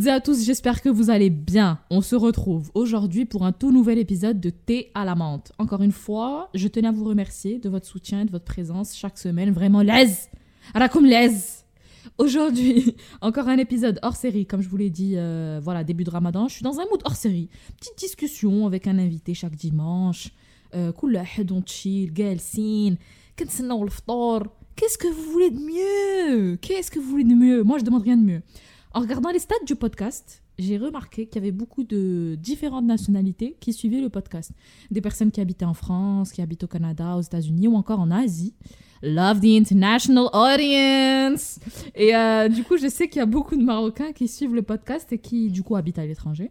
Toutes et à tous, j'espère que vous allez bien. On se retrouve aujourd'hui pour un tout nouvel épisode de Thé à la menthe. Encore une fois, je tenais à vous remercier de votre soutien et de votre présence chaque semaine. Vraiment, l'aise comme l'aise Aujourd'hui, encore un épisode hors série, comme je vous l'ai dit, euh, voilà, début de ramadan. Je suis dans un mood hors série. Petite discussion avec un invité chaque dimanche. Euh, chill, Qu'est-ce que vous voulez de mieux? Qu'est-ce que vous voulez de mieux? Moi, je demande rien de mieux. En regardant les stats du podcast, j'ai remarqué qu'il y avait beaucoup de différentes nationalités qui suivaient le podcast. Des personnes qui habitaient en France, qui habitent au Canada, aux États-Unis ou encore en Asie. Love the international audience. Et euh, du coup, je sais qu'il y a beaucoup de Marocains qui suivent le podcast et qui, du coup, habitent à l'étranger.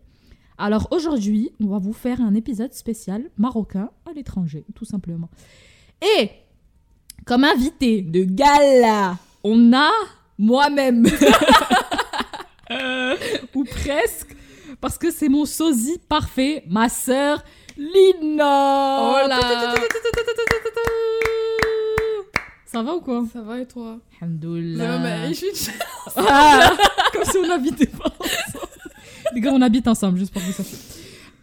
Alors aujourd'hui, on va vous faire un épisode spécial marocain à l'étranger, tout simplement. Et comme invité de gala, on a moi-même. Ou presque, parce que c'est mon sosie parfait, ma sœur Lina. Oh là ça va ou quoi? Ça va et toi? Alhamdoulilah. mais je suis ah, Comme si on habitait pas ensemble. Les gars, on habite ensemble, juste pour vous sachiez.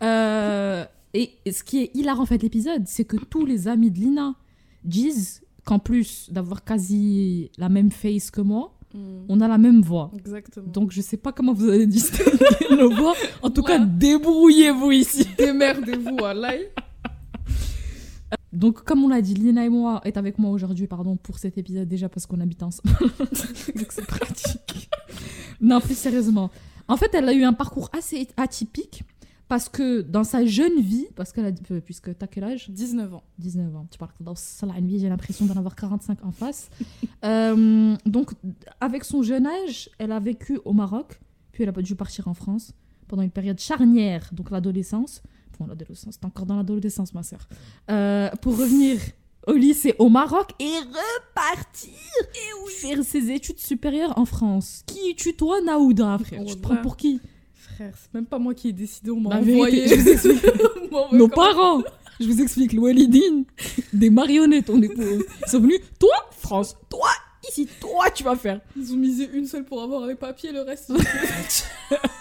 Euh, et ce qui est hilarant en fait l'épisode, c'est que tous les amis de Lina disent qu'en plus d'avoir quasi la même face que moi, hmm. on a la même voix. Exactement. Donc je sais pas comment vous allez distinguer nos voix. En tout cas, débrouillez-vous ici. Démerdez-vous, Allah. Donc, comme on l'a dit, Lina et moi est avec moi aujourd'hui, pardon, pour cet épisode déjà parce qu'on habite ensemble. Donc, c'est pratique. non, plus sérieusement. En fait, elle a eu un parcours assez atypique parce que dans sa jeune vie, parce qu'elle a euh, puisque t'as quel âge? 19 ans. 19 ans. Tu parles dans sa vie, j'ai l'impression d'en avoir 45 en face. Euh, donc, avec son jeune âge, elle a vécu au Maroc, puis elle a dû partir en France pendant une période charnière, donc l'adolescence l'adolescence, t'es encore dans l'adolescence, ma soeur. Euh, pour revenir au lycée au Maroc et repartir et faire ses études supérieures en France. Qui tutoie Naouda, frère? Tu te prends pour qui? Frère, c'est même pas moi qui ai décidé, on m'a envoyé. je vous explique. Nos parents je vous explique, le des marionnettes, on est. Ils sont venus, toi, France, toi, ici, toi, tu vas faire. Ils ont misé une seule pour avoir les papiers, le reste.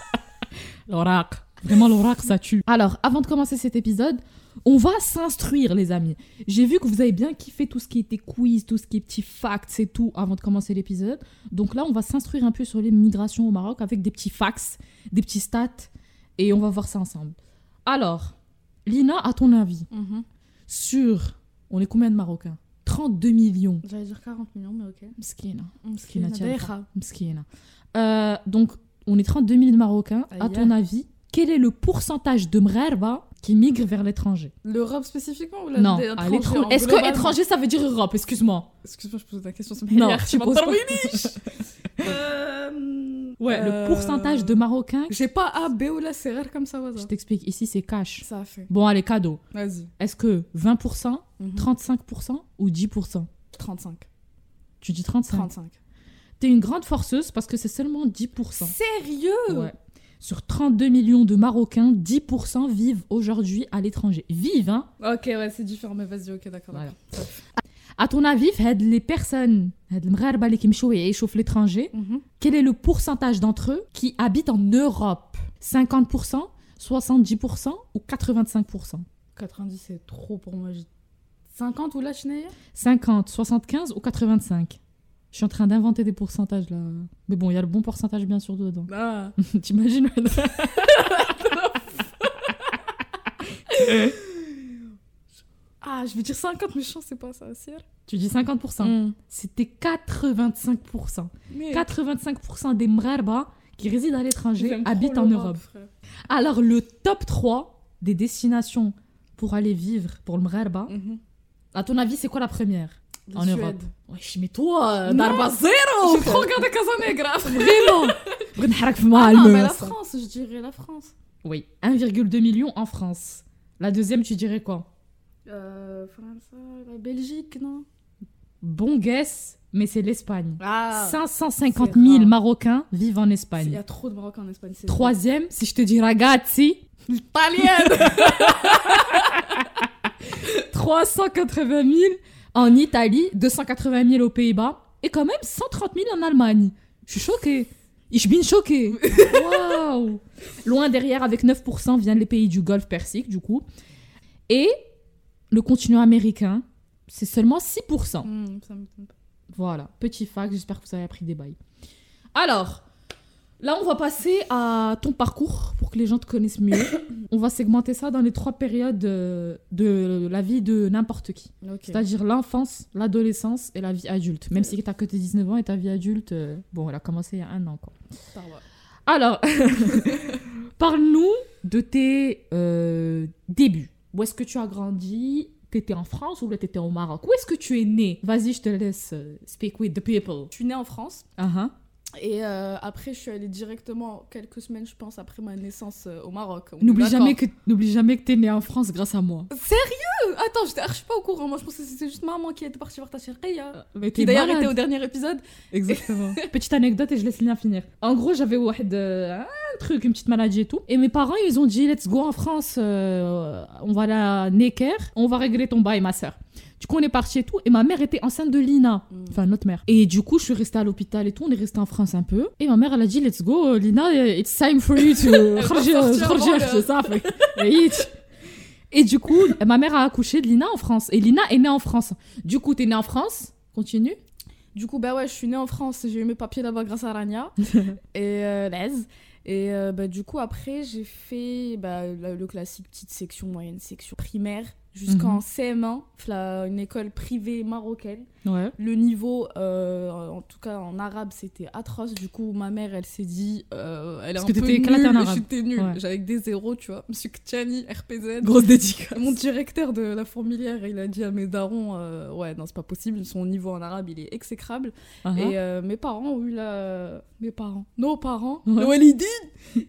L'oracle. Vraiment, l'oracle, ça tue. Alors, avant de commencer cet épisode, on va s'instruire, les amis. J'ai vu que vous avez bien kiffé tout ce qui était quiz, tout ce qui est petits facts et tout avant de commencer l'épisode. Donc là, on va s'instruire un peu sur les migrations au Maroc avec des petits facts, des petits stats, et on va voir ça ensemble. Alors, Lina, à ton avis, mhm. sur. On est combien de Marocains? 32 millions. J'allais dire 40 millions, mais ok. Mskina. Mskina, Mskina. Euh, donc, on est 32 millions de Marocains. À ton avis, quel est le pourcentage de Mrerba qui migrent vers l'étranger L'Europe spécifiquement ou la Non, à l'étranger. Est-ce que étranger ça veut dire Europe Excuse-moi. Excuse-moi, je pose la question. Non, tu poses pas. euh... Ouais, le euh, pourcentage de Marocains. J'ai pas A, B ou la c'est rare comme ça. Je t'explique. Ici, c'est cash. Ça a fait. Bon, allez, cadeau. Vas-y. Est-ce que 20%, 35% mhm. ou 10% 35. Tu dis 35 35. T'es une grande forceuse parce que c'est seulement 10%. Sérieux? Ouais. Sur 32 millions de Marocains, 10% vivent aujourd'hui à l'étranger. Vivent, hein Ok, ouais, c'est différent, mais vas-y, ok, d'accord. À ton avis, les personnes, les qui l'étranger, mhm. quel est le pourcentage d'entre eux qui habitent en Europe? 50%, 70% ou 85% 90, c'est trop pour moi. 50 ou là, 50, 75 ou 85 je suis en train d'inventer des pourcentages là. Mais bon, il y a le bon pourcentage bien sûr dedans. Ah. T'imagines Ah, je vais dire 50, mais je pense c'est pas ça, c'est Tu dis 50%. Mm. C'était 85%. 85% des Mrarba qui résident à l'étranger habitent en Europe. Alors, le top 3 des destinations pour aller vivre pour le Mrarba, mhm. à ton avis, c'est quoi la première? En Europe. Wesh, mais toi, Darba Zero J'ai trop regardé Casanegra Vraiment ah non, mais la France, je dirais la France. Oui, 1,2 million en France. La deuxième, tu dirais quoi? Euh, France, la Belgique, non? Bon guess, mais c'est l'Espagne. Ah, 550 000 Marocains vivent en Espagne. Il y a trop de Marocains en Espagne. Troisième, si je te dis ragazzi, italienne 380 000 en Italie, 280 000 aux Pays-Bas et quand même 130 000 en Allemagne. Je suis choquée. Ich bin choqué. Waouh. Loin derrière, avec 9%, viennent les pays du Golfe Persique, du coup. Et le continent américain, c'est seulement 6%. Hmm, ça pas. Voilà, petit fact, j'espère que vous avez appris des bails. Alors, là, on va passer à ton parcours pour que les gens te connaissent mieux. on va segmenter ça dans les trois périodes de la vie de n'importe qui. C'est-à-dire l'enfance, l'adolescence et la vie adulte. Même si tu que tes 19 ans et ta vie adulte, euh, bon, elle a commencé il y a un an, quoi. Alors, parle-nous de tes euh, débuts. Où est-ce que tu as grandi? T'étais en France ou t'étais au Maroc? Où est-ce que tu es né? Vas-y, je te laisse euh, speak with the people. Je suis née en France Uh-huh. Et euh, après, je suis allée directement, quelques semaines, je pense, après ma naissance euh, au Maroc. N'oublie jamais que que t'es née en France grâce à moi. Sérieux? Attends, j'étais ah, suis pas au courant. Moi, je pensais que c'était juste maman qui était partie voir ta chirqia. Hein. Euh, mais qui d'ailleurs était au dernier épisode. Exactement. petite anecdote et je laisse Lina finir. En gros, j'avais euh, un truc, une petite maladie et tout. Et mes parents, ils ont dit, let's go en France, on va la Necker, on va régler ton bail, ma soeur. Du coup, on est parti et tout. Et ma mère était enceinte de Lina, mm. enfin notre mère. Et du coup, je suis restée à l'hôpital et tout. On est resté en France un peu. Et ma mère, elle a dit, let's go, euh, Lina, euh, it's time for you to. Et du coup, ma mère a accouché de Lina en France. Et Lina est née en France. Du coup, t'es née en France? Continue. Du coup, bah ouais, je suis née en France. J'ai eu mes papiers là-bas grâce à Rania et euh, Et euh, bah, du coup, après, j'ai fait bah, le classique petite section, moyenne section, primaire jusqu'en Mhm. CM1, la- une école privée marocaine. Ouais. Le niveau, euh, en tout cas en arabe, c'était atroce. Du coup, ma mère, elle s'est dit, euh, elle est Parce un que peu nulle. J'étais nulle. Ouais. J'avais des zéros, tu vois. Monsieur Ktiani, RPZ. Grosse dédicace. Mon directeur de la fourmilière, il a dit à mes darons, euh, ouais, non, c'est pas possible. Son niveau en arabe, il est exécrable. Uh-huh. Et euh, mes parents ont eu la. Mes parents. Nos parents. Ouais. Walidines,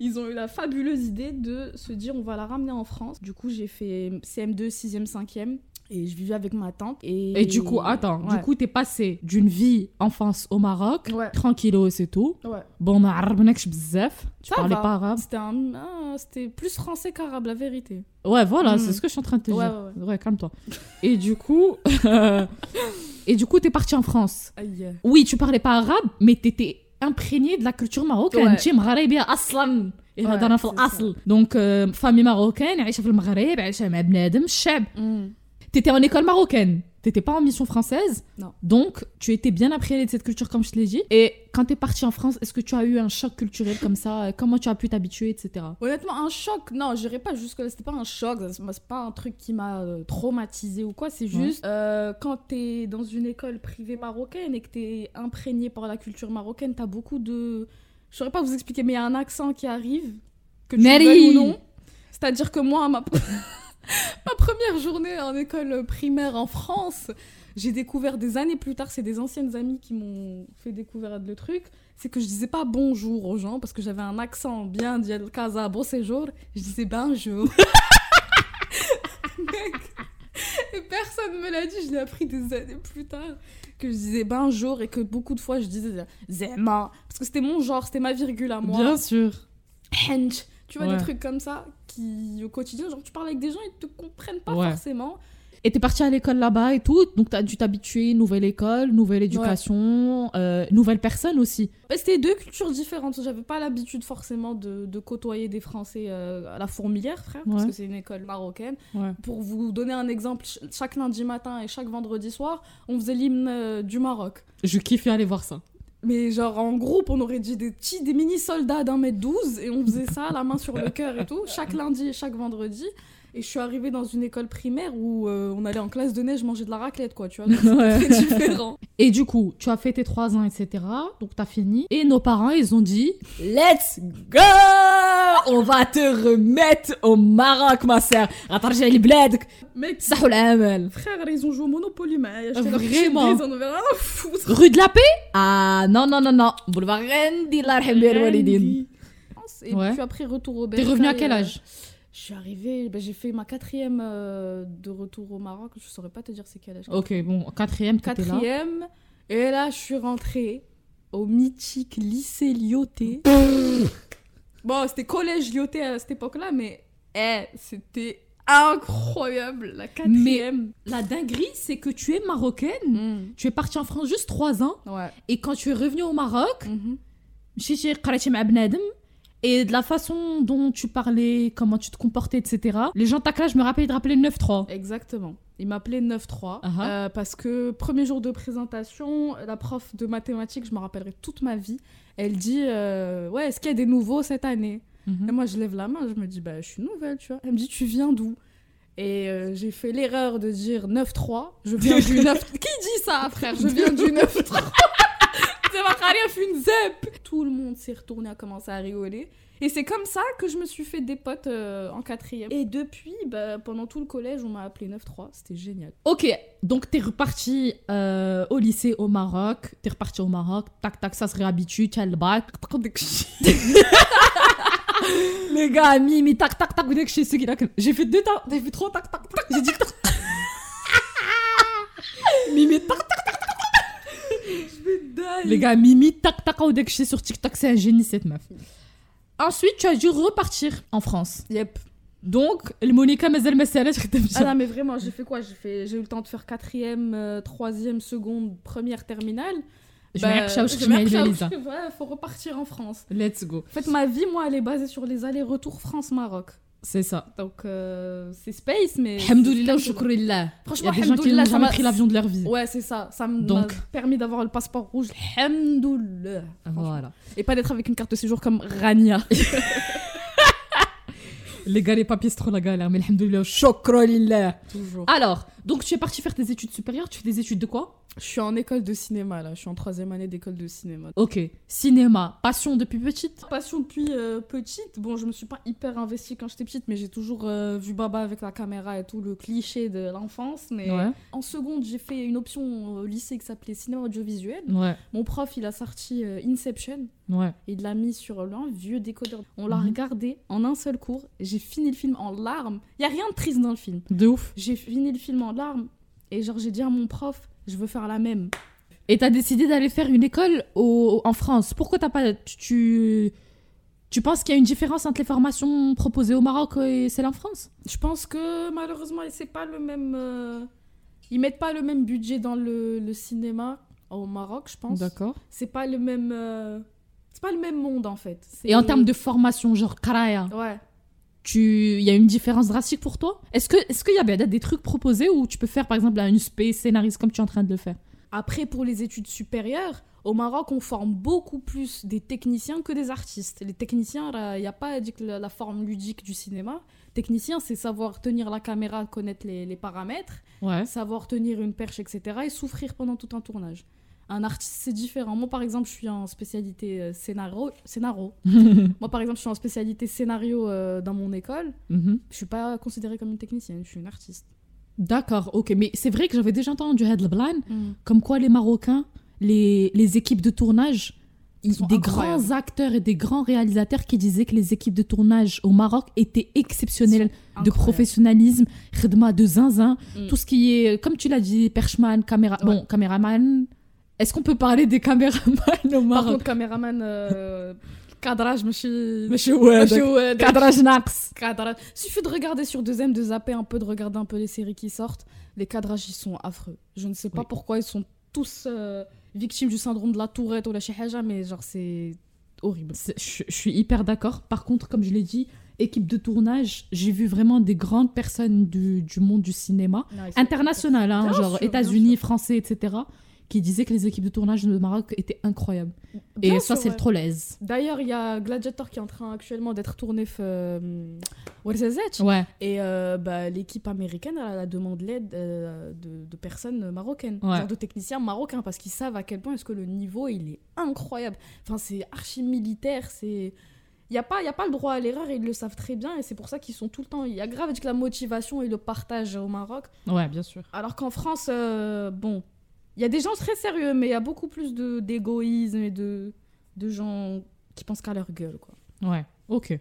Ils ont eu la fabuleuse idée de se dire on va la ramener en France. Du coup, j'ai fait CM2, deuxième, cinquième. Et je vivais avec ma tante. Et, et du coup, attends, du coup, t'es passé d'une vie enfance au Maroc, ouais. tranquillo, c'est tout. Ouais. Bon, ma bzef, tu parlais pas arabe. C'était un... ah, plus français qu'arabe, la vérité. Ouais, voilà, c'est mm. ce que je suis en train de te dire. Ouais, calme-toi. et du coup, et du coup, t'es parti en France. Oui, tu parlais pas arabe, mais t'étais امبريني دو لا كولتور ماروكان انت مغربيه أصلا الهضره في الاصل دونك فامي ماروكان عايشه في المغرب عايشه مع بنادم الشعب تيتي اون ايكول ماروكان T'étais pas en mission française. Non. Donc, tu étais bien imprégné de cette culture, comme je te l'ai dit. Et quand t'es parti en France, est-ce que tu as eu un choc culturel comme ça? Comment tu as pu t'habituer, etc. Honnêtement, un choc, non, je dirais pas jusque-là, c'était pas un choc, c'est pas un truc qui m'a euh, traumatisé ou quoi, c'est juste euh, quand t'es dans une école privée marocaine et que t'es imprégné par la culture marocaine, t'as beaucoup de. Je saurais pas vous expliquer, mais il y a un accent qui arrive, que tu Mary ou non. C'est-à-dire que moi, ma, ma première journée en école primaire en France, j'ai découvert des années plus tard, c'est des anciennes amies qui m'ont fait découvrir le truc, c'est que je disais pas bonjour aux gens parce que j'avais un accent bien dial casa beau séjour, je disais bonjour. Mec, et personne me l'a dit, je l'ai appris des années plus tard que je disais bonjour et que beaucoup de fois je disais zema parce que c'était mon genre, c'était ma virgule à moi. Bien sûr. Hench. Tu vois, Ouais. des trucs comme ça qui, au quotidien, genre, tu parles avec des gens, ils te comprennent pas Ouais. forcément. Et t'es parti à l'école là-bas et tout. Donc, t'as dû t'habituer. Nouvelle école, nouvelle éducation, euh, nouvelle personne aussi. Ouais, C'était deux cultures différentes. J'avais pas l'habitude forcément de, de côtoyer des Français euh, à la fourmilière, frère, parce que c'est une école marocaine. Ouais. Pour vous donner un exemple, ch- chaque lundi matin et chaque vendredi soir, on faisait l'hymne euh, du Maroc. Je kiffe aller voir ça. Mais genre en groupe, on aurait dit des petits, des mini soldats d'un mètre douze et on faisait ça, la main sur le cœur et tout, chaque lundi et chaque vendredi. Et je suis arrivée dans une école primaire où euh, on allait en classe de neige manger de la raclette, quoi, tu vois. C'est différent. Et du coup, tu as fait tes 3 ans, etc. Donc, t'as fini. Et nos parents, ils ont dit Let's go On va te remettre au Maroc, ma sœur. Attarja les bled. Mec, ça hein, Frère, ils ont joué au Monopoly, mais vraiment. Ils. Ah, Rue de la paix? Ah, non, non, non, non. Boulevard Rendi, la Walidine. Ah, et ouais. puis après, retour au T'es revenu à quel euh, âge? Je suis arrivée, ben j'ai fait ma quatrième euh, de retour au Maroc. Je ne saurais pas te dire c'est quel âge. Ok, bon, quatrième, Quatrième. Et là, je suis rentrée au mythique lycée Lyoté. bon, c'était collège Lyoté à cette époque-là, mais eh, c'était incroyable, la quatrième. Mais la dinguerie, c'est que tu es marocaine, hmm. tu es partie en France juste trois ans, et quand tu es revenue au Maroc, je suis mm -hmm et de la façon dont tu parlais, comment tu te comportais, etc. Les gens classe, je me rappelle, ils te rappelaient 9-3. Exactement. Il m'appelait 9-3 Ah ah. euh, parce que premier jour de présentation, la prof de mathématiques, je me rappellerai toute ma vie, elle dit euh, Ouais, est-ce qu'il y a des nouveaux cette année? Mhm. Et moi, je lève la main, je me dis Bah, je suis nouvelle, tu vois. Elle me dit Tu viens d'où? Et euh, j'ai fait l'erreur de dire 9-3. Je viens du 9. Qui dit ça, frère? Je viens du 9-3. C'est ma une zep. Tout le monde s'est retourné, a commencé à rigoler. Et c'est comme ça que je me suis fait des potes euh, en quatrième. Et depuis, bah, pendant tout le collège, on m'a appelé 9-3. C'était génial. Ok, donc t'es reparti euh, au lycée au Maroc, t'es reparti au Maroc, tac tac, ça se réhabitue, tu as le bac. Les gars, Mimi, tac tac tac. J'ai fait deux tac, j'ai fait trois tac tac tac, j'ai dit tac. Mimi, tac tac. Les gars, Mimi, tac tac, dès que je sais sur TikTok, c'est un génie cette meuf. Ensuite, tu as dû repartir en France. Yep. Donc, le Monica Mazel Masala, je Ah non, mais vraiment, j'ai fait quoi? J'ai fait... j'ai eu le temps de faire quatrième, euh, troisième, seconde, première terminale. Je Bah, vais. Ouais, faut repartir en France. Let's go. En fait, ma vie, moi, elle est basée sur les allers-retours France-Maroc. C'est ça. Donc, euh, c'est space, mais. Alhamdoulilah shukrillah. Il y Franchement, a des gens qui n'ont jamais m'a- pris l'avion de leur vie. Ouais, c'est ça. Ça m'a Donc. permis d'avoir le passeport rouge. Alhamdoulilah. Voilà. Et pas d'être avec une carte de séjour comme Rania. Les gars, les papiers, c'est trop la galère. Mais alhamdoulilah, shukrillah. Toujours. Alors, donc tu es parti faire tes études supérieures. Tu fais des études de quoi? Je suis en école de cinéma, là. Je suis en troisième année d'école de cinéma. Ok. Cinéma. Passion depuis petite? Passion depuis euh, petite. Bon, je me suis pas hyper investie quand j'étais petite, mais j'ai toujours euh, vu Baba avec la caméra et tout, le cliché de l'enfance. Mais Ouais. en seconde, j'ai fait une option au lycée qui s'appelait cinéma audiovisuel. Ouais. Mon prof, il a sorti euh, Inception. Ouais. et Il l'a mis sur un vieux décodeur. On l'a Mhm. regardé en un seul cours. J'ai fini le film en larmes. Il y a rien de triste dans le film. De ouf. J'ai fini le film en larmes. Et genre, j'ai dit à mon prof, je veux faire la même. Et t'as décidé d'aller faire une école au- en France. Pourquoi t'as pas. Tu, tu, tu penses qu'il y a une différence entre les formations proposées au Maroc et celles en France? Je pense que malheureusement, c'est pas le même. euh, Ils mettent pas le même budget dans le, le cinéma au Maroc, je pense. D'accord. C'est pas le même. euh, C'est pas le même monde en fait. Et en termes de formation, genre Karaya, Ouais. Tu il y a une différence drastique pour toi? Est-ce que est-ce qu'il y a ben, des trucs proposés où tu peux faire par exemple une spé scénariste comme tu es en train de le faire? Après, pour les études supérieures, au Maroc, on forme beaucoup plus des techniciens que des artistes. Les techniciens, il n'y a pas la, la forme ludique du cinéma. Technicien, c'est savoir tenir la caméra, connaître les, les paramètres, Ouais. savoir tenir une perche, etc. et souffrir pendant tout un tournage. Un artiste, c'est différent. Moi, par exemple, je suis en spécialité euh, scénario. scénario. Moi, par exemple, je suis en spécialité scénario euh, dans mon école. Mhm. Je suis pas considérée comme une technicienne, je suis une artiste. D'accord, ok. Mais c'est vrai que j'avais déjà entendu Headline, comme quoi les Marocains, les, les équipes de tournage, Ils sont des incroyables. grands acteurs et des grands réalisateurs qui disaient que les équipes de tournage au Maroc étaient exceptionnelles de professionnalisme, khidma, de zinzin, Mm. tout ce qui est, comme tu l'as dit, perchman, caméra, bon, caméraman. Est-ce qu'on peut parler des caméramans au Par Maroc? contre, caméraman, euh, cadrage. Monsieur Monsieur Oued. cadrage nax. Cadrage. Suffit de regarder sur 2M, de zapper un peu, de regarder un peu les séries qui sortent. Les cadrages, ils sont affreux. Je ne sais pas Oui. pourquoi ils sont tous euh, victimes du syndrome de la tourette ou la chihaja, mais genre, c'est horrible. Je, je suis hyper d'accord. Par contre, comme je l'ai dit, équipe de tournage, j'ai vu vraiment des grandes personnes du, du monde du cinéma, international, hein, genre États-Unis. Français, etc., qui disaient que les équipes de tournage de Maroc étaient incroyables. Bien Et ça, c'est ouais. le. D'ailleurs, il y a Gladiator qui est en train actuellement d'être tourné euh. Ouais, Et euh, bah, l'équipe américaine, elle a demandé l'aide euh, de, de personnes marocaines, Ouais. genre de techniciens marocains, parce qu'ils savent à quel point est-ce que le niveau, il est incroyable. Enfin, c'est archi militaire, c'est... Il n'y a, pas- y a pas le droit à l'erreur, ils le savent très bien, et c'est pour ça qu'ils sont tout le temps... Il y a grave avec la motivation et le partage au Maroc. ouais, bien sûr. Alors qu'en France, euh, bon, il y a des gens très sérieux, mais il y a beaucoup plus d'égoïsme et de, de gens qui pensent qu'à leur gueule, quoi. Ouais, ok.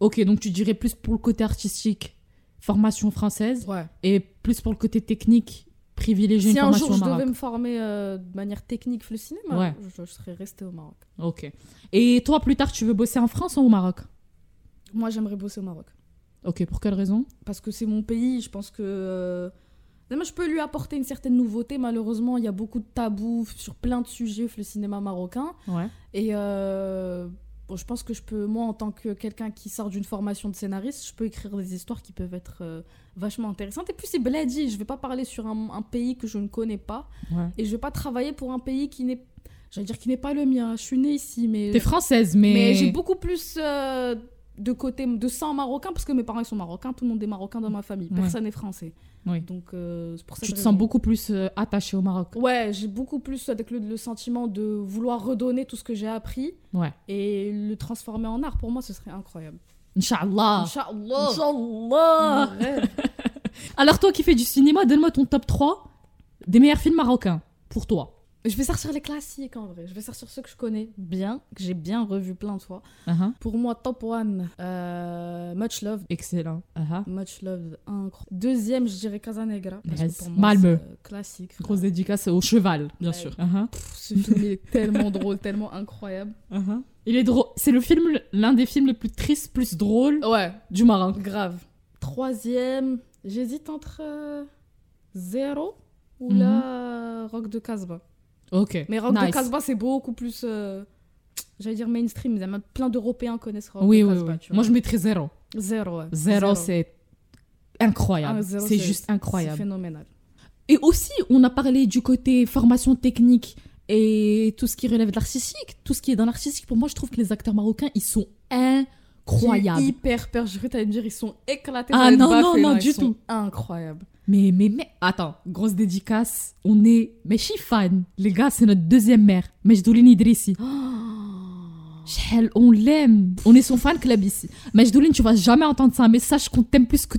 Ok, donc tu dirais plus pour le côté artistique, formation française, Ouais. et plus pour le côté technique, privilégier Si une un formation jour au je Maroc. devais me former euh, de manière technique le cinéma, Ouais. je, je serais restée au Maroc. Ok. Et toi, plus tard, tu veux bosser en France ou au Maroc? Moi, j'aimerais bosser au Maroc. Ok, pour quelle raison? Parce que c'est mon pays, je pense que euh, je peux lui apporter une certaine nouveauté. Malheureusement, il y a beaucoup de tabous sur plein de sujets le cinéma marocain. Ouais. Et euh, bon, je pense que je peux, moi, en tant que quelqu'un qui sort d'une formation de scénariste, je peux écrire des histoires qui peuvent être euh, vachement intéressantes. Et puis, c'est bladi. Je vais pas parler sur un, un pays que je ne connais pas. ouais. Et je vais pas travailler pour un pays qui n'est. J'allais dire qui n'est pas le mien. Je suis née ici, mais. T'es française, mais. Mais j'ai beaucoup plus euh, de côté de sang marocain parce que mes parents ils sont marocains, tout le monde est marocain dans ma famille, personne n'est français. Oui. Donc euh, pour ça Tu te sens beaucoup plus euh, attachée au Maroc. Ouais, j'ai beaucoup plus avec le, le sentiment de vouloir redonner tout ce que j'ai appris Ouais. et le transformer en art. Pour moi, ce serait incroyable. Inch'Allah. Inch'Allah. Inch'Allah. Alors, toi qui fais du cinéma, donne-moi ton top 3 des meilleurs films marocains pour toi. Je vais sortir les classiques en vrai. Je vais sortir ceux que je connais bien, que j'ai bien revu plein de fois. Uh-huh. Pour moi, top one, euh, Much Love. Excellent. Uh-huh. Much Love, incroyable. Deuxième, je dirais Casanegra. Parce Yes. que pour moi, Malmö. c'est, euh, classique. Grosse dédicace au cheval, bien Ouais. sûr. Pff, Ce film est tellement drôle, tellement incroyable. Il est drôle. C'est le film, l'un des films les plus tristes, plus drôles Ouais, du Maroc. grave. Troisième, j'hésite entre euh, Zéro ou Mhm. là Rock de Casbah. Ok. Mais Rock nice. de Casbah, c'est beaucoup plus, euh, j'allais dire mainstream. mais Plein d'Européens connaissent Rock Oui, de oui, Casbah. oui. tu vois. Moi, je mettrais zéro. Zéro, ouais. Zéro, c'est incroyable. Ah, c'est juste C'est incroyable. phénoménal. Et aussi, on a parlé du côté formation technique et tout ce qui relève de l'artistique. Tout ce qui est dans l'artistique, pour moi, je trouve que les acteurs marocains, ils sont incroyables. J'ai hyper peur. Je vais me dire, ils sont éclatés. Ah non, non, non, ils du sont tout. Incroyable. Mais, mais, mais, attends, grosse dédicace. On est, mais je suis fan. Les gars, c'est notre deuxième mère. Majdoulin Idrissi. Chel, on l'aime. On est son fan club ici. Majdoulin, tu vas jamais entendre ça, mais sache qu'on t'aime plus que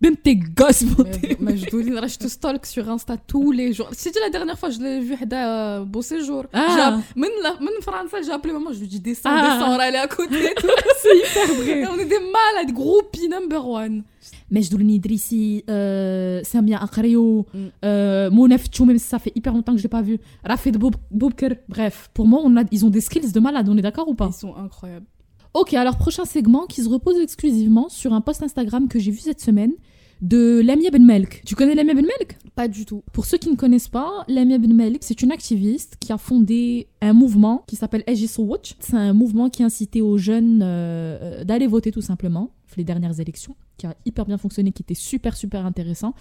même tes gosses. vont. Mais je te stalk sur Insta tous les jours. C'était la dernière fois, je l'ai vu à beau séjour. Ah. Même, France, j'ai appelé maman, je lui dis descends, Ah. descends, va aller à côté. c'est hyper vrai. Et on est des malades, groupie number one. Majdoulin Idrissi, euh, Samia Mm. euh, Mounef Tchou, même si ça fait hyper longtemps que je l'ai pas vu. Rafid Boub- Boubker. Bref, pour moi, on a, ils ont des skills de malade. On est d'accord ou pas? Ils sont incroyables. Ok, alors prochain segment qui se repose exclusivement sur un post Instagram que j'ai vu cette semaine de Lamia Ben Melk. Tu connais Lamia Ben Melk Pas du tout. Pour ceux qui ne connaissent pas, Lamia Ben Melk, c'est une activiste qui a fondé un mouvement qui s'appelle SG Watch. C'est un mouvement qui incitait aux jeunes euh, euh, d'aller voter tout simplement, les dernières élections, qui a hyper bien fonctionné, qui était super super intéressant,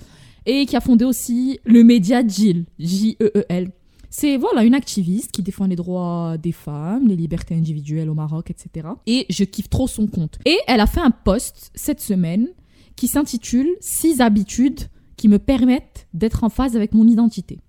et qui a fondé aussi le média JIL, J-E-E-L. C'est voilà une activiste qui défend les droits des femmes, les libertés individuelles au Maroc, etc. Et je kiffe trop son compte. Et elle a fait un post cette semaine qui s'intitule Six habitudes qui me permettent d'être en phase avec mon identité.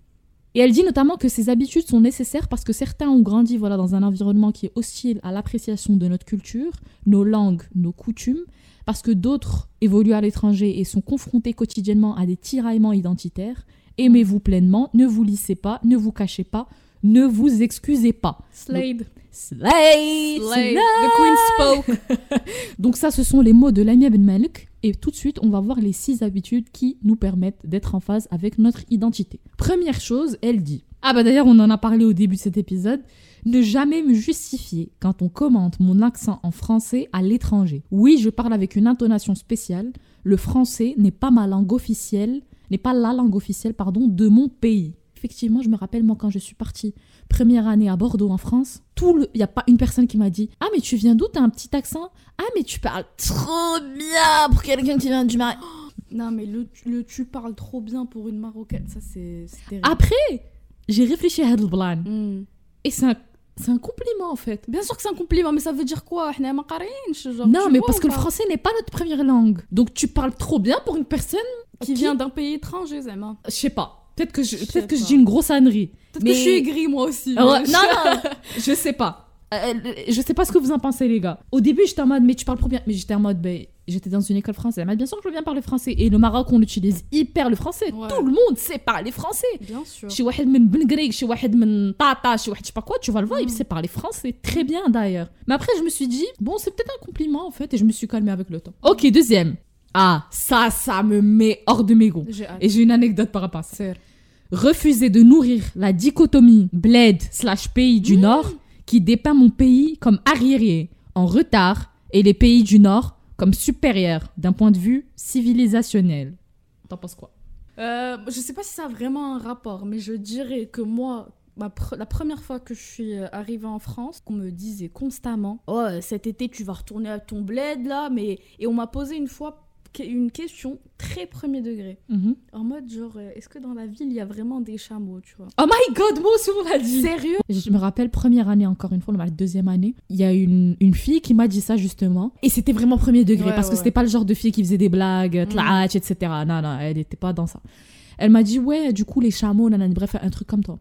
Et elle dit notamment que ces habitudes sont nécessaires parce que certains ont grandi voilà, dans un environnement qui est hostile à l'appréciation de notre culture, nos langues, nos coutumes, parce que d'autres évoluent à l'étranger et sont confrontés quotidiennement à des tiraillements identitaires. Aimez-vous pleinement, ne vous lissez pas, ne vous cachez pas, ne vous excusez pas. Slade. Slay, Slade. The Queen spoke. Donc ça, ce sont les mots de Lamia Ben Malik. Et tout de suite, on va voir les six habitudes qui nous permettent d'être en phase avec notre identité. Première chose, elle dit. Ah bah d'ailleurs, on en a parlé au début de cet épisode. Ne jamais me justifier quand on commente mon accent en français à l'étranger. Oui, je parle avec une intonation spéciale. Le français n'est pas ma langue officielle, n'est pas la langue officielle, pardon, de mon pays. Effectivement, je me rappelle, moi, quand je suis partie première année à Bordeaux en France, il y a pas une personne qui m'a dit "Ah mais tu viens d'où? T'as un petit accent Ah mais tu parles trop bien pour quelqu'un qui vient du Maroc." Non, mais le, le tu parles trop bien pour une Marocaine, ça c'est. Après, j'ai réfléchi à Hadl Blan Hmm. et c'est un c'est un compliment en fait. Bien sûr que c'est un compliment, mais ça veut dire quoi? Non, mais parce que le français n'est pas notre première langue. Donc tu parles trop bien pour une personne qui, vient d'un pays étranger, Zema. Je sais pas. Peut-être que je, peut-être que je dis une grosse ânerie. Peut-être que je suis aigrie moi aussi. Alors. Non, non, je sais pas. Euh, euh, je sais pas ce que vous en pensez les gars. Au début j'étais en mode mais tu parles trop bien, mais j'étais en mode ben j'étais dans une école française. Mais bien sûr que je veux bien parler français. Et le Maroc, on utilise hyper le français. Tout le monde sait parler français. Bien sûr. Chez Wahed men Ben chez Wahed men Tata, chez Wahed je sais pas quoi, tu vas le voir, il mm. sait parler français. Très bien d'ailleurs. Mais après, je me suis dit, bon, c'est peut-être un compliment en fait, et je me suis calmée avec le temps. Ok, deuxième. Ah, ça, ça me met hors de mes gonds. Et j'ai une anecdote par rapport à ça. Refuser de nourrir la dichotomie bled slash pays du. Mm. Nord qui dépeint mon pays comme arriéré, en retard, et les pays du Nord comme supérieurs d'un point de vue civilisationnel. T'en penses quoi? Euh, je sais pas si ça a vraiment un rapport, mais je dirais que moi, la première fois que je suis euh, arrivée en France, on me disait constamment Oh, cet été, tu vas retourner à ton bled là. Mais... Et on m'a posé une fois une question très premier degré. Mhm. En mode, genre, euh, est-ce que dans la ville, il y a vraiment des chameaux, tu vois? Oh my god, moi aussi on l'a dit. Sérieux? Je me rappelle, première année, encore une fois, la deuxième année, il y a une, une fille qui m'a dit ça justement. Et c'était vraiment premier degré, Ouais, parce que ouais, c'était pas le genre de fille qui faisait des blagues, tlatch, etc. Non, non, elle était pas dans ça. Elle m'a dit, ouais, du coup, les chameaux, nanani, bref, un truc comme toi.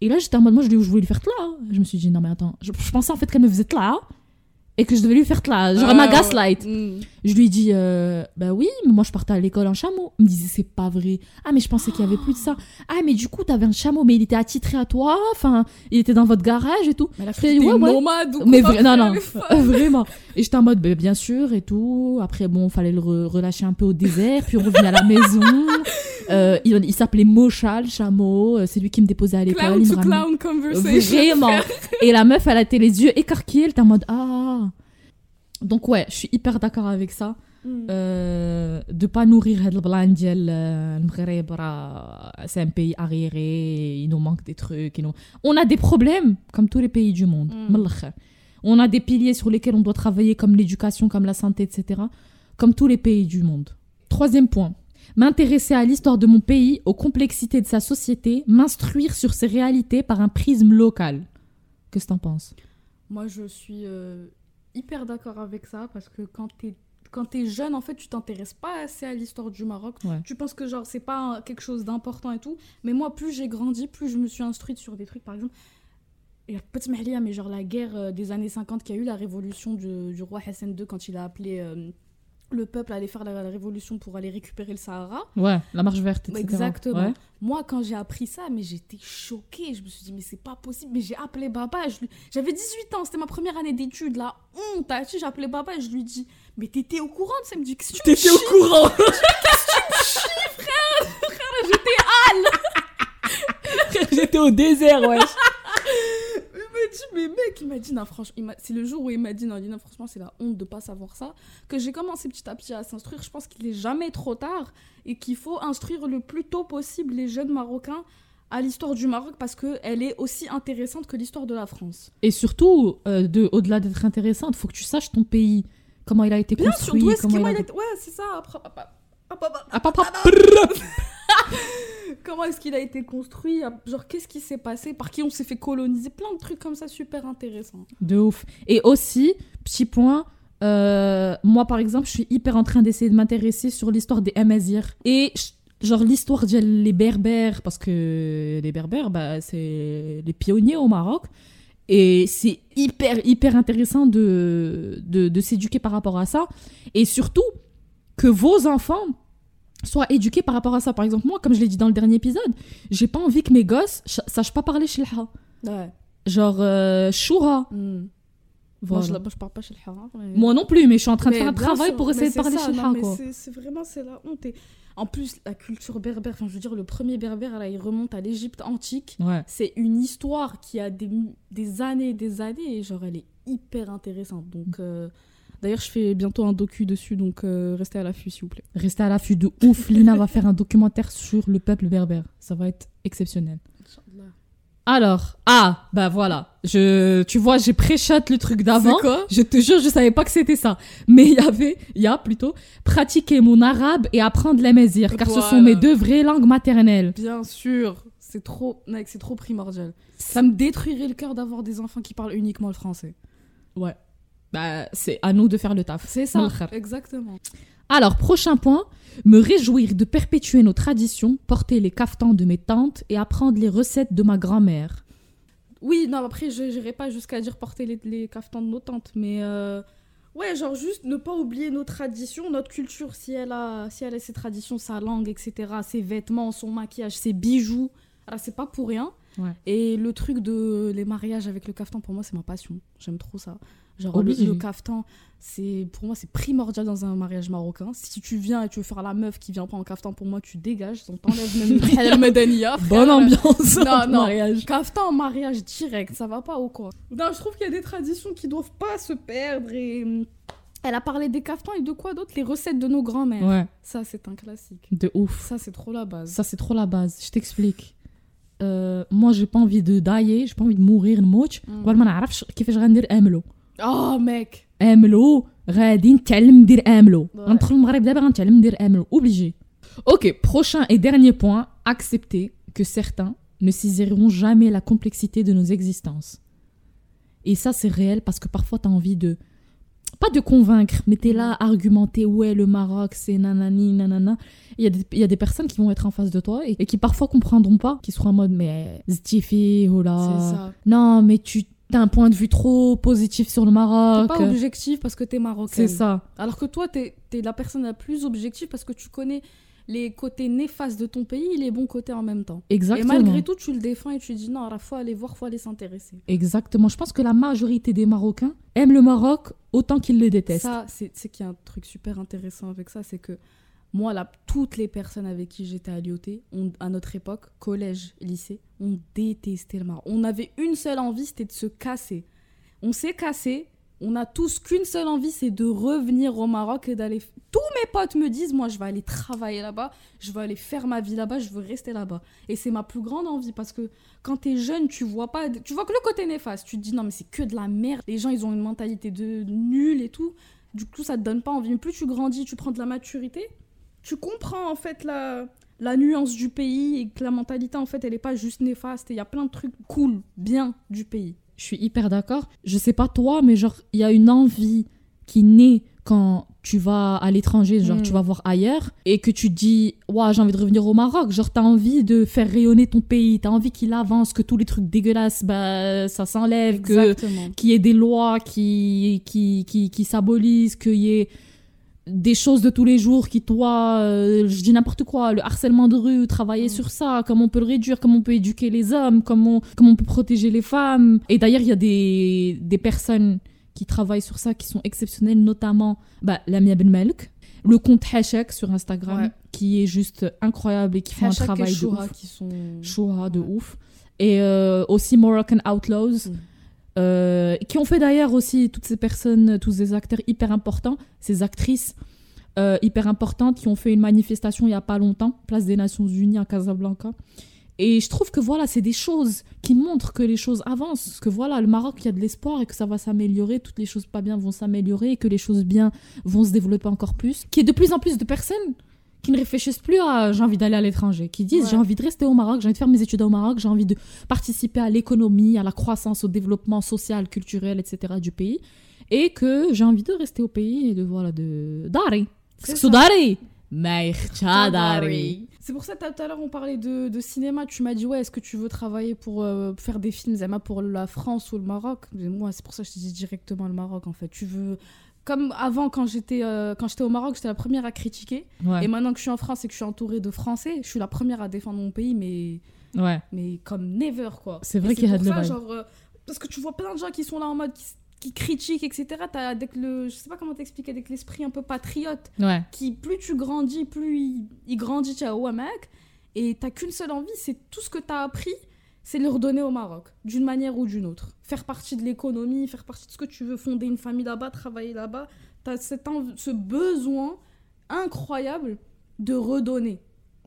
Et là, j'étais en mode, moi, je, je voulais lui faire tla. Je me suis dit, non, mais attends, je, je pensais en fait qu'elle me faisait tla. Et que je devais lui faire tla. Genre, m'a gaslight. Mm. Je lui dit, euh, bah oui, mais moi je partais à l'école en chameau. Il me disait, c'est pas vrai. Ah, mais je pensais qu'il y avait plus de ça. Ah, mais du coup, t'avais un chameau, mais il était attitré à toi. Enfin, il était dans votre garage et tout. Mais la fille ouais, ouais. nomade Mais vra- non, non, femmes vraiment. Et j'étais en mode, bah, bien sûr et tout. Après, bon, fallait le re- relâcher un peu au désert, puis on revenait à la maison. Euh, il il s'appelait Mocha, le chameau. Euh, C'est lui qui me déposait à l'école. Clown to clown conversation. Vraiment. Et la meuf, elle a été les yeux écarquillés. Elle était en mode, ah. Donc ouais, je suis hyper d'accord avec ça. Mm. Euh, de pas nourrir euh, c'est un pays arriéré, il nous manque des trucs. On a des problèmes comme tous les pays du monde. Mm. On a des piliers sur lesquels on doit travailler comme l'éducation, comme la santé, etc. Comme tous les pays du monde. Troisième point, m'intéresser à l'histoire de mon pays, aux complexités de sa société, m'instruire sur ses réalités par un prisme local. Qu'est-ce que t'en penses? Moi je suis... Euh, hyper d'accord avec ça parce que quand t'es quand jeune, en fait, tu t'intéresses pas assez à l'histoire du Maroc. Ouais. Tu penses que genre c'est pas quelque chose d'important et tout. Mais moi, plus j'ai grandi, plus je me suis instruite sur des trucs, par exemple. Et peut-être Mahlia, mais genre la guerre euh, des années 50 qui a eu la révolution du, du roi Hassan II quand il a appelé euh, le peuple aller faire la, la révolution pour aller récupérer le Sahara. ouais la marche verte etc Exactement. Ouais. Moi, quand j'ai appris ça, mais j'étais choquée. Je me suis dit, mais c'est pas possible. Mais j'ai appelé Baba. J'avais 18 ans, c'était ma première année d'études. La honte. J'ai appelé Baba et je lui dis, mais t'étais au courant de ça? Il me dit, qu'est-ce que tu me T'étais au chies? courant J'étais au désert, ouais. Dit, mais mec, il m'a dit, non, franchement, c'est le jour où il m'a dit, non, Lina, franchement, c'est la honte de pas savoir ça, que j'ai commencé petit à petit à s'instruire. Je pense qu'il est jamais trop tard et qu'il faut instruire le plus tôt possible les jeunes Marocains à l'histoire du Maroc parce qu'elle est aussi intéressante que l'histoire de la France. Et surtout, euh, de, au-delà d'être intéressante, faut que tu saches ton pays, comment il a été Bien sûr, construit, comment qu'il il a... Ouais, c'est ça. après- hop, hop, hop, Comment est-ce qu'il a été construit? Genre, qu'est-ce qui s'est passé? Par qui on s'est fait coloniser? Plein de trucs comme ça super intéressants. De ouf. Et aussi, petit point, euh, moi par exemple, je suis hyper en train d'essayer de m'intéresser sur l'histoire des Amazirs. Et genre l'histoire des Berbères, parce que les Berbères, bah, c'est les pionniers au Maroc. Et c'est hyper, hyper intéressant de, de s'éduquer par rapport à ça. Et surtout, que vos enfants soient éduqués par rapport à ça. Par exemple, moi, comme je l'ai dit dans le dernier épisode, j'ai pas envie que mes gosses ch- sachent pas parler shilha. Ouais. Genre, euh, choura. Moi, Voilà. je, moi, je parle pas chez le haram. mais- Moi non plus, mais je suis en train de Mais faire un travail sûr, pour essayer de parler ça, mais quoi. c'est- C'est vraiment, c'est la honte. Et en plus, la culture berbère, enfin, je veux dire, le premier berbère, là, il remonte à l'Égypte antique. Ouais. C'est une histoire qui a des, des années et des années, et genre, elle est hyper intéressante. Donc, euh, d'ailleurs, je fais bientôt un docu dessus, donc euh, restez à l'affût, s'il vous plaît. Restez à l'affût de ouf. Lina va faire un documentaire sur le peuple berbère. Ça va être exceptionnel. Alors, ah, bah voilà. Je, tu vois, j'ai pré-shot le truc d'avant. C'est quoi Je te jure, je savais pas que c'était ça. Mais il y avait, il y a plutôt, pratiquer mon arabe et apprendre l'amazir, car ce sont mes deux vraies langues maternelles. Bien sûr, c'est trop, mec, c'est trop primordial. Ça me détruirait le cœur d'avoir des enfants qui parlent uniquement le français. Ouais. Bah, c'est à nous de faire le taf. C'est ça, exactement. Alors, prochain point, me réjouir de perpétuer nos traditions, porter les caftans de mes tantes et apprendre les recettes de ma grand-mère. Oui, non, après, je n'irai pas jusqu'à dire porter les, les caftans de nos tantes, mais euh, ouais, genre juste ne pas oublier nos traditions, notre culture, si elle a, si elle a ses traditions, sa langue, etc., ses vêtements, son maquillage, ses bijoux. Alors, c'est pas pour rien. Ouais. Et le truc de les mariages avec le caftan, pour moi, c'est ma passion. J'aime trop ça. Genre oh, le, le, caftan, c'est pour moi c'est primordial dans un mariage marocain. Si tu viens et tu veux faire la meuf qui vient pas en caftan, pour moi tu dégages, on t'enlève même El Medania. Bonne ambiance. non non. Mariage. Caftan en mariage direct, ça va pas ou quoi? Non, je trouve qu'il y a des traditions qui doivent pas se perdre et hmm, elle a parlé des caftans et de quoi d'autre? Les recettes de nos grands-mères. Ouais. Ça, c'est un classique. De ouf. Ça, c'est trop la base. Ça, c'est trop la base. Je t'explique. Euh, moi, j'ai pas envie de dailler, j'ai pas envie de mourir, de mouche. Mm. قبل ما نعرفش كيفاش غندير املو Oh, mec املو غادي نتعلم ندير املو Ouais. غندخل المغرب دابا غنتعلم ندير املو obligé ok prochain et dernier point accepter que certains ne saisiront jamais la complexité de nos existences et ça c'est réel parce que parfois t'as envie de pas de convaincre mais t'es là à argumenter ouais le Maroc c'est nanani nanana il y, a des- il y a des personnes qui vont être en face de toi et, et qui parfois comprendront pas qui seront en mode mais ztifi oh là C'est ça. non mais tu as un point de vue trop positif sur le T'es Maroc pas objectif parce que t'es marocain. c'est ça Alors que toi, t'es es la personne la plus objective parce que tu connais les côtés néfastes de ton pays et les bons côtés en même temps. exactement Et malgré tout, tu le défends et tu dis non, il faut aller voir, faut aller s'intéresser. Exactement. Je pense que la majorité des Marocains aiment le Maroc autant qu'ils le détestent. Ça, c'est c'est qu'il y a un truc super intéressant avec ça, c'est que moi, là, toutes les personnes avec qui j'étais à l'IOT, on- à notre époque, collège, lycée, on détestait le Maroc. On avait une seule envie, c'était de se casser. On s'est cassé. On a tous qu'une seule envie, c'est de revenir au Maroc et d'aller. Tous mes potes me disent, moi, je vais aller travailler là-bas, je veux aller faire ma vie là-bas, je veux rester là-bas. Et c'est ma plus grande envie parce que quand t'es jeune, tu vois pas, tu vois que le côté néfaste. Tu te dis non mais c'est que de la merde. Les gens ils ont une mentalité de nul et tout. Du coup ça te donne pas envie. Mais plus tu grandis, tu prends de la maturité, tu comprends en fait la la nuance du pays et que la mentalité en fait elle est pas juste néfaste. Il y a plein de trucs cool, bien du pays. Je suis hyper d'accord. Je sais pas toi, mais genre, il y a une envie qui naît quand tu vas à l'étranger, genre Mm. tu vas voir ailleurs, et que tu dis, ouais, j'ai envie de revenir au Maroc. Genre, t'as envie de faire rayonner ton pays, t'as envie qu'il avance, que tous les trucs dégueulasses, bah, ça s'enlève, qu'il y ait des lois qui, qui, qui, qui s'abolissent, qu'il y ait des choses de tous les jours qui, toi, euh, je dis n'importe quoi, le harcèlement de rue, travailler Mm. sur ça, comment on peut le réduire, comment on peut éduquer les hommes, comment, comment on peut protéger les femmes. Et d'ailleurs, il y a des, des personnes qui travaillent sur ça qui sont exceptionnelles, notamment bah, Lamia Ben Malk, le compte Hashek sur Instagram, Ouais. qui est juste incroyable et qui fait un Hachak et travail de ouf. qui sont. Shoah de Ouais. ouf. Et euh, aussi Moroccan Outlaws, Mm. Euh, qui ont fait d'ailleurs aussi toutes ces personnes, tous ces acteurs hyper importants, ces actrices euh, hyper importantes qui ont fait une manifestation il n'y a pas longtemps, place des Nations Unies à Casablanca. Et je trouve que voilà, c'est des choses qui montrent que les choses avancent, que voilà, le Maroc, il y a de l'espoir et que ça va s'améliorer, toutes les choses pas bien vont s'améliorer et que les choses bien vont se développer encore plus. Qu'il y ait de plus en plus de personnes qui ne réfléchissent plus à j'ai envie d'aller à l'étranger, qui disent Ouais. j'ai envie de rester au Maroc, j'ai envie de faire mes études au Maroc, j'ai envie de participer à l'économie, à la croissance, au développement social, culturel, etc. du pays, et que j'ai envie de rester au pays et de voilà de dari. C'est pour ça que tout à l'heure on parlait de, de cinéma. Tu m'as dit ouais, est-ce que tu veux travailler pour euh, faire des films, Zama, pour la France ou le Maroc? Mais Moi, c'est pour ça que je te dis directement le Maroc en fait. Tu veux comme avant quand j'étais euh, quand j'étais au Maroc, j'étais la première à critiquer. Ouais. Et maintenant que je suis en France et que je suis entourée de Français, je suis la première à défendre mon pays, mais ouais. mais comme never quoi. C'est vrai qu'il y a de ça, genre euh, parce que tu vois plein de gens qui sont là en mode qui, qui critiquent etc. T'as avec le je sais pas comment t'expliquer avec l'esprit un peu patriote Ouais. qui plus tu grandis, plus il, il grandit, tu vois, mec. Et t'as qu'une seule envie, c'est tout ce que t'as appris, c'est le redonner au Maroc, d'une manière ou d'une autre. Faire partie de l'économie, faire partie de ce que tu veux, fonder une famille là-bas, travailler là-bas. T'as cette env- ce besoin incroyable de redonner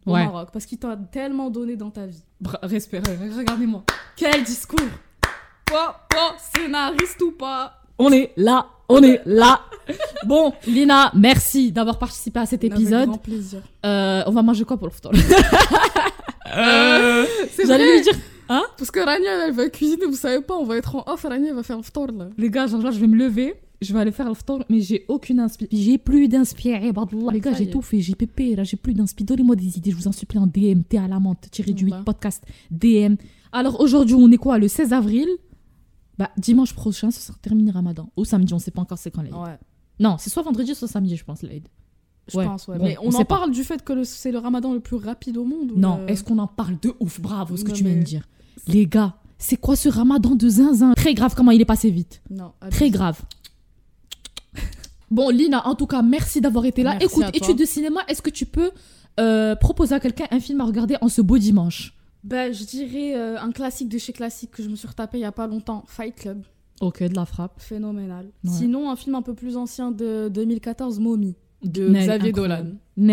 au Ouais. Maroc, parce qu'il t'a tellement donné dans ta vie. Respire, regardez-moi. Quel discours Pas, pas, scénariste ou pas? On est là, on est là. Bon, Lina, merci d'avoir participé à cet Avec épisode. grand plaisir. Euh, on va manger quoi pour le ftar C'est J'allais lui dire, Parce que Rania, elle va cuisiner, vous savez pas, on va être en off, Rania, elle va faire le ftar, là. les gars, genre là, je vais me lever, je vais aller faire le ftar, mais j'ai aucune inspiration. J'ai plus d'inspiration. Les gars, j'ai tout fait, j'ai pépé, là, j'ai plus d'inspiration. Donnez-moi des idées, je vous en supplie en DM, T à la menthe, tiré du 8 Voilà. podcast, DM. Alors aujourd'hui, on est quoi, le 16 avril? Bah, dimanche prochain, ce sera terminé Ramadan. Ou samedi, on sait pas encore c'est quand l'Aïd. Ouais. Non, c'est soit vendredi, soit samedi, je pense, l'Aïd. Je Ouais, pense, ouais. bon, mais on en pas. parle du fait que c'est le ramadan le plus rapide au monde ou Non, le- est-ce qu'on en parle de ouf? Bravo, ce que Non, tu viens de mais- dire. Les gars, c'est quoi ce ramadan de zinzin? Très grave comment il est passé vite. Non, Très grave. Bon, Lina, en tout cas, merci d'avoir été là. Merci Écoute, étude de cinéma, est-ce que tu peux euh, proposer à quelqu'un un film à regarder en ce beau dimanche? Ben, je dirais euh, un classique de chez classique que je me suis retapé il y a pas longtemps, Fight Club. Ok, de la frappe. Phénoménal. Ouais. Sinon, un film un peu plus ancien de 2014, Mommy, de Nel, Xavier incroyable. Dolan. Il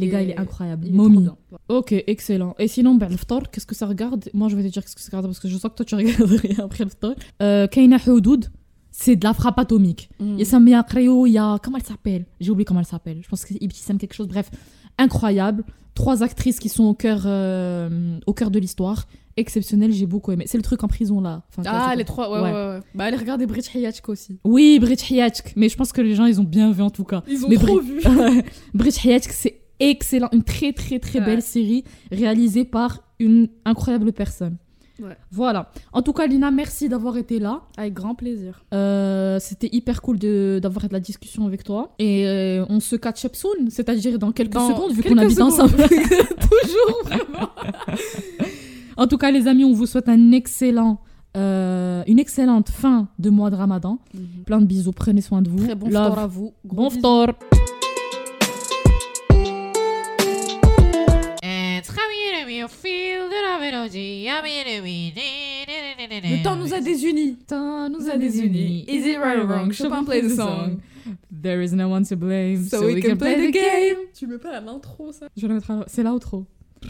les gars, il est- incroyable. Il est Mommy. Ok, excellent. Et sinon, ben, le ftor, qu'est-ce que ça regarde? Moi, je vais te dire qu'est-ce que ça regarde parce que je sens que toi, tu regardes rien après le ftor. Euh, Kaina Houdoud, c'est de la frappe atomique. Mm. Il y a Samia Creo, il y a. Comment elle s'appelle? J'ai oublié comment elle s'appelle. Je pense que c'est Ibtissam quelque chose. Bref, incroyable. Trois actrices qui sont au cœur, euh, au cœur de l'histoire. Exceptionnel, j'ai beaucoup aimé. C'est le truc en prison là. Enfin, Ah, les trois, ouais, Ouais. ouais, ouais. Bah, allez regarder Bridge Hayachk aussi. Oui, Brit Hiatchk. Mais je pense que les gens, ils ont bien vu en tout cas. Ils ont Mais trop vu. Brit Hayatchk, c'est excellent. Une très, très, très Ouais. belle série réalisée par une incroyable personne. Ouais. Voilà. En tout cas, Lina, merci d'avoir été là. Avec grand plaisir. Euh, C'était hyper cool d'avoir de la discussion avec toi. Et euh, on se catch up soon, c'est-à-dire dans quelques Dans secondes, vu qu'on habite ensemble. Toujours, vraiment. en tout cas, les amis, on vous souhaite un excellent, euh, une excellente fin de mois de Ramadan. Plein de bisous, prenez soin de vous. Très bon Love. à vous. Gros Bon ftor. Le temps nous a désunis. temps nous a désunis. Is it right or wrong? Chopin play the song. There is no one to blame, So, we, can, play, the game. Tu mets pas à l'intro, ça? Je vais le mettre à... C'est l'outro.